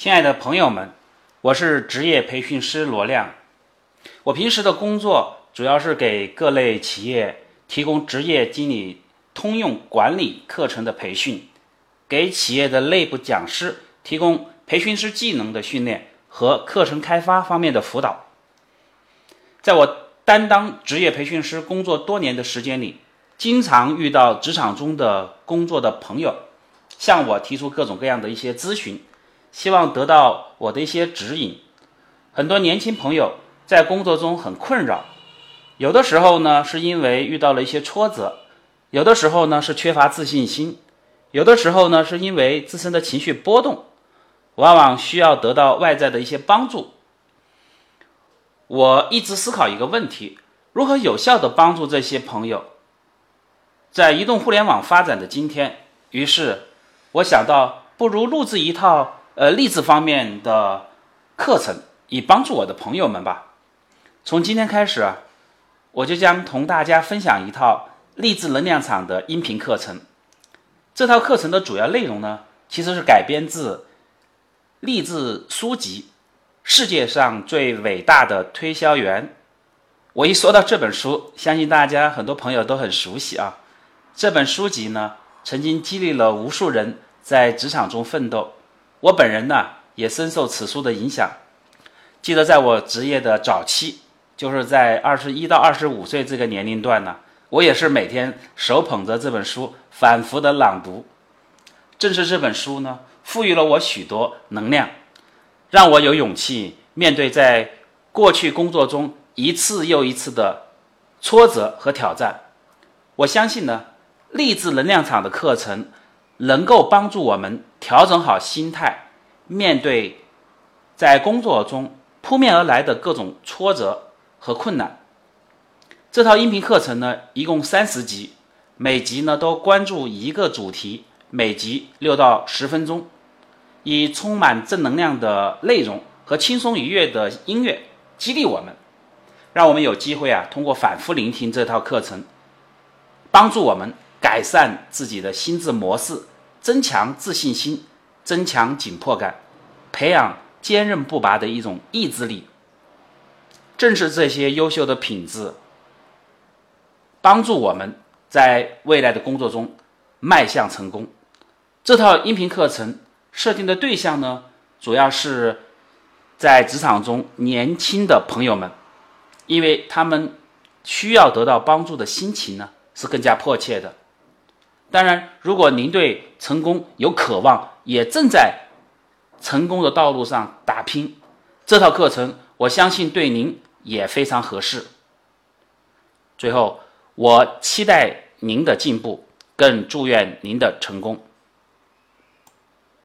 亲爱的朋友们，我是职业培训师罗亮。我平时的工作主要是给各类企业提供职业经理通用管理课程的培训，给企业的内部讲师提供培训师技能的训练和课程开发方面的辅导。在我担当职业培训师工作多年的时间里，经常遇到职场中的工作的朋友向我提出各种各样的一些咨询。希望得到我的一些指引。很多年轻朋友在工作中很困扰，有的时候呢是因为遇到了一些挫折，有的时候呢是缺乏自信心，有的时候呢是因为自身的情绪波动，往往需要得到外在的一些帮助。我一直思考一个问题：如何有效的帮助这些朋友？在移动互联网发展的今天，于是我想到，不如录制一套。呃，励志方面的课程，以帮助我的朋友们吧。从今天开始啊，我就将同大家分享一套励志能量场的音频课程。这套课程的主要内容呢，其实是改编自励志书籍《世界上最伟大的推销员》。我一说到这本书，相信大家很多朋友都很熟悉啊。这本书籍呢，曾经激励了无数人在职场中奋斗。我本人呢，也深受此书的影响。记得在我职业的早期，就是在二十一到二十五岁这个年龄段呢，我也是每天手捧着这本书反复的朗读。正是这本书呢，赋予了我许多能量，让我有勇气面对在过去工作中一次又一次的挫折和挑战。我相信呢，励志能量场的课程。能够帮助我们调整好心态，面对在工作中扑面而来的各种挫折和困难。这套音频课程呢，一共三十集，每集呢都关注一个主题，每集六到十分钟，以充满正能量的内容和轻松愉悦的音乐激励我们，让我们有机会啊，通过反复聆听这套课程，帮助我们。改善自己的心智模式，增强自信心，增强紧迫感，培养坚韧不拔的一种意志力。正是这些优秀的品质，帮助我们在未来的工作中迈向成功。这套音频课程设定的对象呢，主要是在职场中年轻的朋友们，因为他们需要得到帮助的心情呢是更加迫切的。当然，如果您对成功有渴望，也正在成功的道路上打拼，这套课程我相信对您也非常合适。最后，我期待您的进步，更祝愿您的成功。